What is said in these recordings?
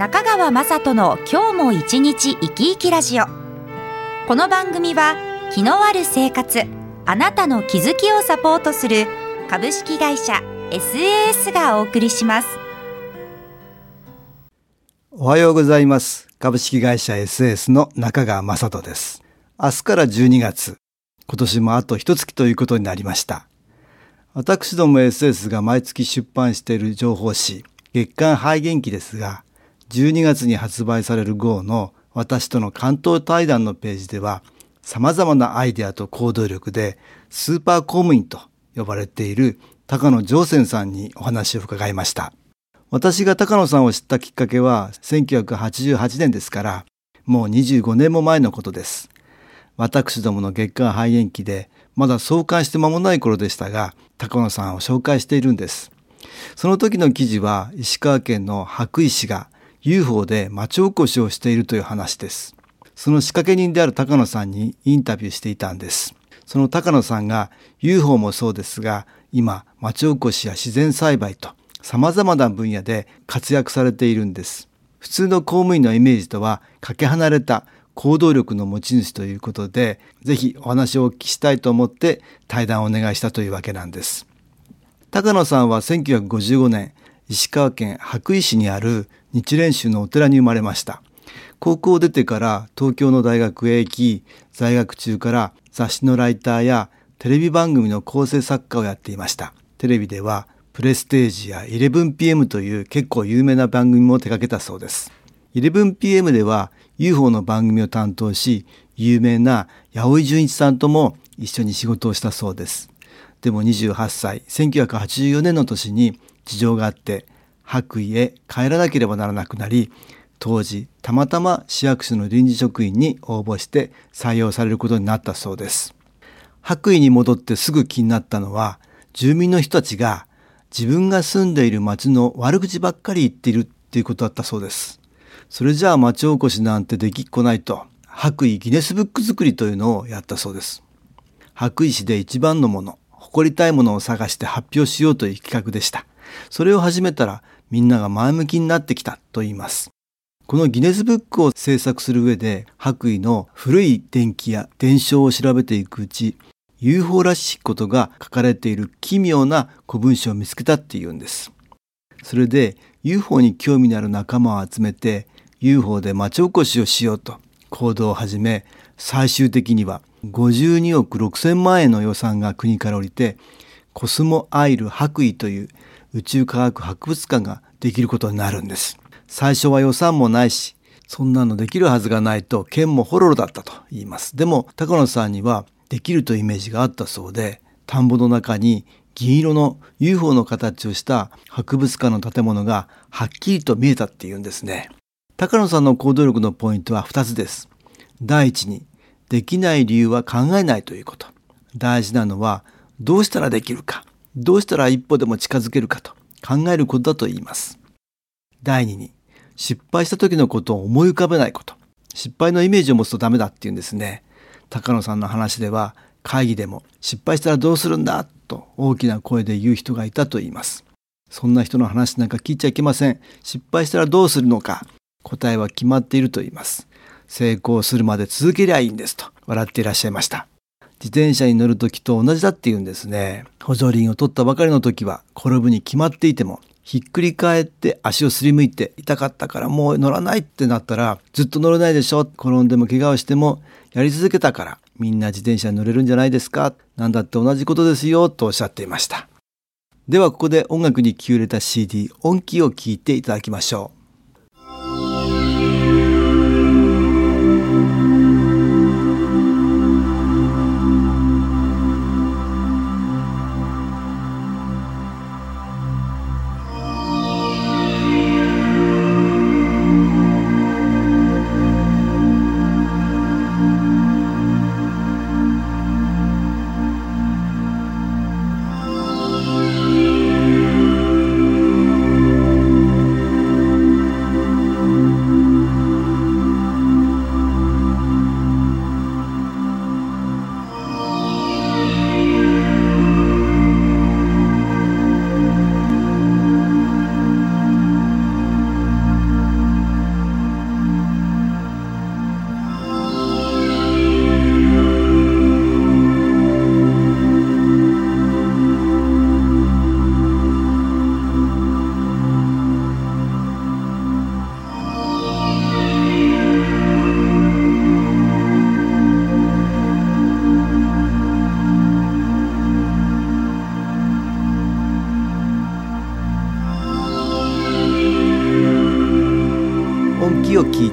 中川雅人の今日も一日生き生きラジオ。この番組は気のある生活あなたの気づきをサポートする株式会社 SAS がお送りします。おはようございます。株式会社 SAS の中川雅人です。明日から12月。今年もあと一月ということになりました。私ども SS が毎月出版している情報誌月刊肺元気ですが12月に発売される号の私との関東対談のページでは様々なアイデアと行動力でスーパー公務員と呼ばれている高野上泉さんにお話を伺いました。私が高野さんを知ったきっかけは1988年ですからもう25年も前のことです。私どもの月刊肺炎期でまだ創刊して間もない頃でしたが高野さんを紹介しているんです。その時の記事は石川県の白衣氏が UFO で町おこしをしているという話です。その仕掛け人である高野さんにインタビューしていたんです。その高野さんが UFO もそうですが、今町おこしや自然栽培と様々な分野で活躍されているんです。普通の公務員のイメージとはかけ離れた行動力の持ち主ということで、ぜひお話をお聞きしたいと思って対談をお願いしたというわけなんです。高野さんは1955年、石川県羽咋市にある日蓮宗のお寺に生まれました。高校を出てから東京の大学へ行き、在学中から雑誌のライターやテレビ番組の構成作家をやっていました。テレビではプレステージや 11PM という結構有名な番組も手掛けたそうです。11PM では UFO の番組を担当し、有名な八百井純一さんとも一緒に仕事をしたそうです。でも28歳、1984年の年に事情があって白衣へ帰らなければならなくなり当時たまたま市役所の臨時職員に応募して採用されることになったそうです。白衣に戻ってすぐ気になったのは住民の人たちが自分が住んでいる町の悪口ばっかり言っているっていうことだったそうです。それじゃあ町おこしなんてできっこないと白衣ギネスブック作りというのをやったそうです。白衣市で一番のもの誇りたいものを探して発表しようという企画でした。それを始めたらみんなが前向きになってきたと言います。このギネスブックを制作する上で白衣の古い電気や伝承を調べていくうち UFO らしいことが書かれている奇妙な古文書を見つけたっていうんです。それで UFO に興味のある仲間を集めて UFO で町おこしをしようと行動を始め最終的には52億6000万円の予算が国から降りてコスモアイル白衣という宇宙科学博物館ができることになるんです。最初は予算もないし、そんなのできるはずがないと剣もホロロだったと言います。でも高野さんにはできるというイメージがあったそうで、田んぼの中に銀色の UFO の形をした博物館の建物がはっきりと見えたっていうんですね。高野さんの行動力のポイントは2つです。第一に、できない理由は考えないということ。大事なのは、どうしたらできるか。どうしたら一歩でも近づけるかと考えることだと言います。第2に、失敗した時のことを思い浮かべないこと。失敗のイメージを持つとダメだって言うんですね。高野さんの話では、会議でも失敗したらどうするんだと大きな声で言う人がいたと言います。そんな人の話なんか聞いちゃいけません。失敗したらどうするのか。答えは決まっていると言います。成功するまで続けりゃいいんですと笑っていらっしゃいました。自転車に乗る時と同じだって言うんですね。補助輪を取ったばかりの時は転ぶに決まっていてもひっくり返って足をすりむいて痛かったからもう乗らないってなったらずっと乗れないでしょ転んでも怪我をしてもやり続けたからみんな自転車に乗れるんじゃないですかなんだって同じことですよとおっしゃっていました。ではここで音楽に気を入れた CD 音機を聴いていただきましょう。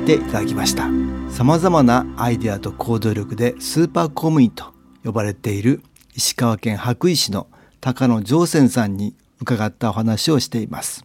ていただきました。様々なアイデアと行動力でスーパー公務員と呼ばれている石川県羽咋市の高野上泉さんに伺ったお話をしています。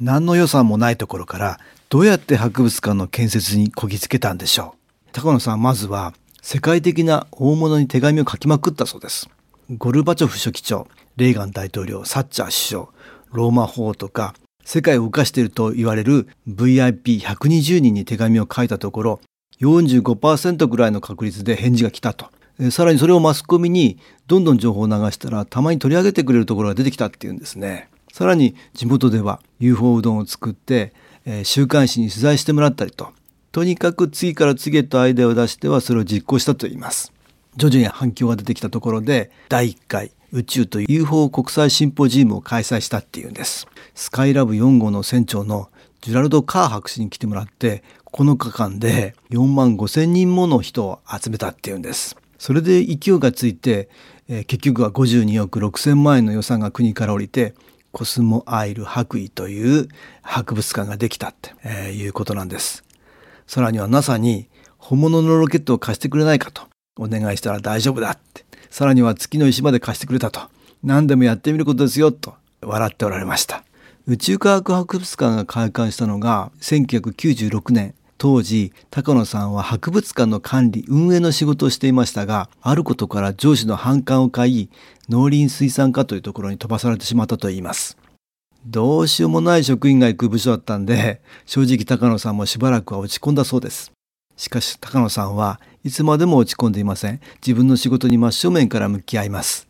何の予算もないところからどうやって博物館の建設にこぎつけたんでしょう。高野さんまずは世界的な大物に手紙を書きまくったそうです。ゴルバチョフ書記長レーガン大統領サッチャー首相ローマ法とか世界を動かしていると言われる VIP120 人に手紙を書いたところ45%ぐらいの確率で返事が来たと。さらにそれをマスコミにどんどん情報を流したらたまに取り上げてくれるところが出てきたっていうんですね。さらに地元では UFO うどんを作って、えー、週刊誌に取材してもらったりと。とにかく次から次へとアイデアを出してはそれを実行したといいます。徐々に反響が出てきたところで第1回宇宙と UFO 国際シンポジウムを開催したっていうんです。スカイラブ4号の船長のジュラルド・カー博士に来てもらって9日間で4万5千人もの人を集めたっていうんです。それで勢いがついて、えー、結局は52億6千万円の予算が国から降りてコスモアイル白衣という博物館ができたって、えー、いうことなんです。さらには NASA に本物のロケットを貸してくれないかとお願いしたら大丈夫だってさらには月の石まで貸してくれたと。何でもやってみることですよと。笑っておられました。宇宙科学博物館が開館したのが1996年。当時高野さんは博物館の管理運営の仕事をしていましたがあることから上司の反感を買い農林水産課というところに飛ばされてしまったといいます。どうしようもない職員が行く部署だったんで正直高野さんもしばらくは落ち込んだそうです。しかし高野さんはいつまでも落ち込んでいません。自分の仕事に真正面から向き合います。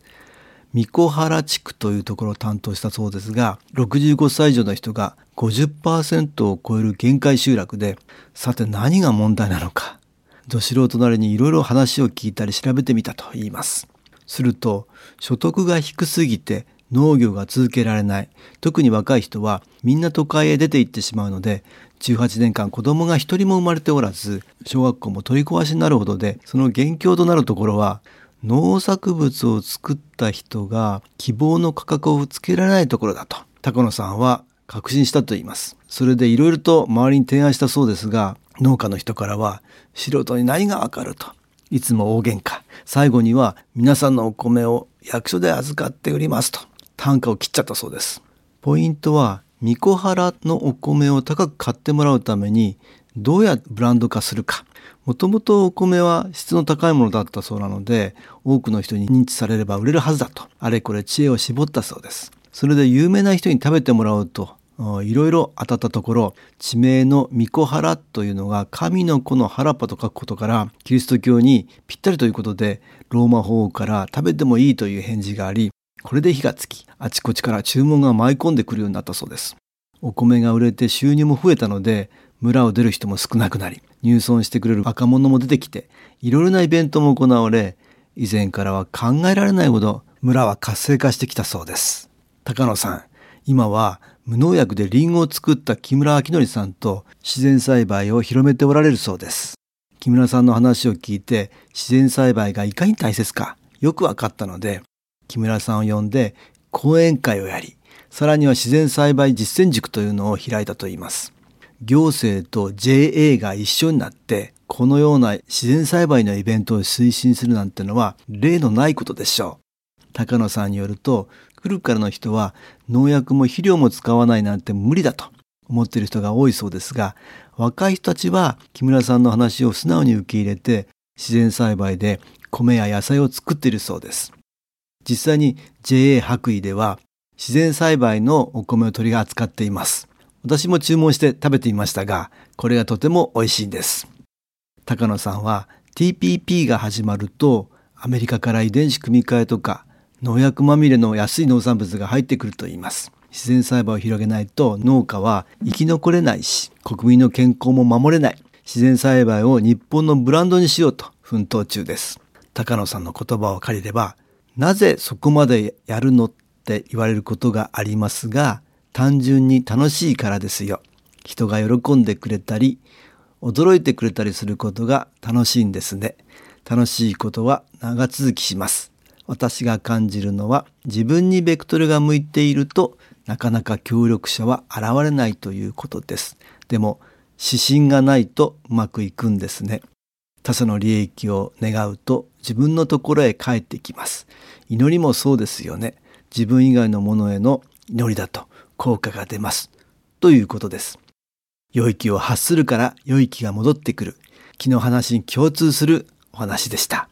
三子原地区というところを担当したそうですが、65歳以上の人が50%を超える限界集落で、さて何が問題なのか。ど素人なりにいろいろ話を聞いたり調べてみたと言います。すると、所得が低すぎて農業が続けられない。特に若い人はみんな都会へ出て行ってしまうので、18年間子供が一人も生まれておらず小学校も取り壊しになるほどでその元凶となるところは農作物を作った人が希望の価格をつけられないところだと高野さんは確信したと言います。それでいろいろと周りに提案したそうですが農家の人からは素人に何がわかるといつも大喧嘩。最後には皆さんのお米を役所で預かって売りますと単価を切っちゃったそうです。ポイントは三子原のお米を高く買ってもらうためにどうやってブランド化するか。もともとお米は質の高いものだったそうなので、多くの人に認知されれば売れるはずだと、あれこれ知恵を絞ったそうです。それで有名な人に食べてもらうと、いろいろ当たったところ、地名の巫女原というのが神の子の原っぱと書くことから、キリスト教にぴったりということで、ローマ法王から食べてもいいという返事があり、これで火がつき、あちこちから注文が舞い込んでくるようになったそうです。お米が売れて収入も増えたので、村を出る人も少なくなり、入村してくれる若者も出てきて、いろいろなイベントも行われ、以前からは考えられないほど村は活性化してきたそうです。高野さん、今は無農薬でリンゴを作った木村明則さんと自然栽培を広めておられるそうです。木村さんの話を聞いて自然栽培がいかに大切かよく分かったので、木村さんを呼んで講演会をやり、さらには自然栽培実践塾というのを開いたといいます。行政と JA が一緒になってこのような自然栽培のイベントを推進するなんてのは例のないことでしょう。高野さんによると古くからの人は農薬も肥料も使わないなんて無理だと思っている人が多いそうですが若い人たちは木村さんの話を素直に受け入れて自然栽培で米や野菜を作っているそうです。実際に JA 白衣では自然栽培のお米を取り扱っています。私も注文して食べてみましたが、これがとても美味しいんです。高野さんは TPP が始まるとアメリカから遺伝子組み換えとか農薬まみれの安い農産物が入ってくると言います。自然栽培を広げないと農家は生き残れないし、国民の健康も守れない。自然栽培を日本のブランドにしようと奮闘中です。高野さんの言葉を借りれば、なぜそこまでやるのって言われることがありますが、単純に楽しいからですよ。人が喜んでくれたり、驚いてくれたりすることが楽しいんですね。楽しいことは長続きします。私が感じるのは自分にベクトルが向いているとなかなか協力者は現れないということです。でも指針がないとうまくいくんですね。他者の利益を願うと自分のところへ帰ってきます。祈りもそうですよね。自分以外のものへの祈りだと効果が出ます。ということです。良い気を発するから良い気が戻ってくる。気の話に共通するお話でした。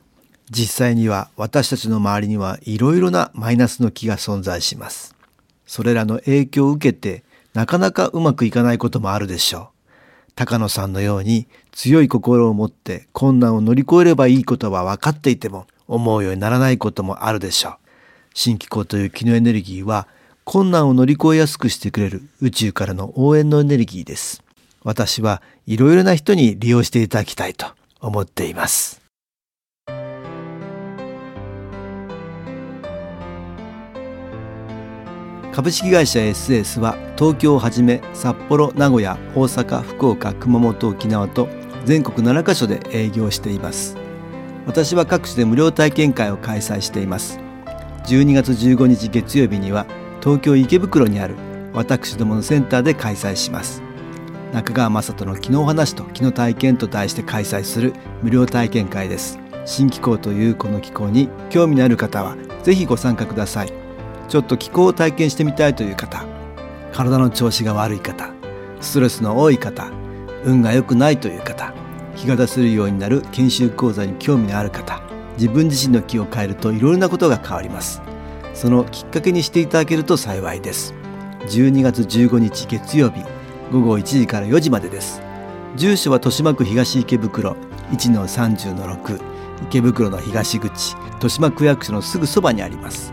実際には私たちの周りにはいろいろなマイナスの気が存在します。それらの影響を受けてなかなかうまくいかないこともあるでしょう。高野さんのように強い心を持って困難を乗り越えればいいことは分かっていても思うようにならないこともあるでしょう。新機構という気のエネルギーは困難を乗り越えやすくしてくれる宇宙からの応援のエネルギーです。私はいろいろな人に利用していただきたいと思っています。株式会社 SS は東京をはじめ札幌名古屋大阪福岡熊本沖縄と全国7カ所で営業しています。私は各地で無料体験会を開催しています。12月15日月曜日には東京池袋にある私どものセンターで開催します。中川雅人の昨日話と昨日体験と題して開催する無料体験会です。新機構というこの機構に興味のある方はぜひご参加ください。ちょっと気候を体験してみたいという方体の調子が悪い方ストレスの多い方運が良くないという方気が出せるようになる研修講座に興味のある方自分自身の気を変えるといろいろなことが変わります。そのきっかけにしていただけると幸いです。12月15日月曜日午後1時から4時までです。住所は豊島区東池袋1-30-6池袋の東口豊島区役所のすぐそばにあります。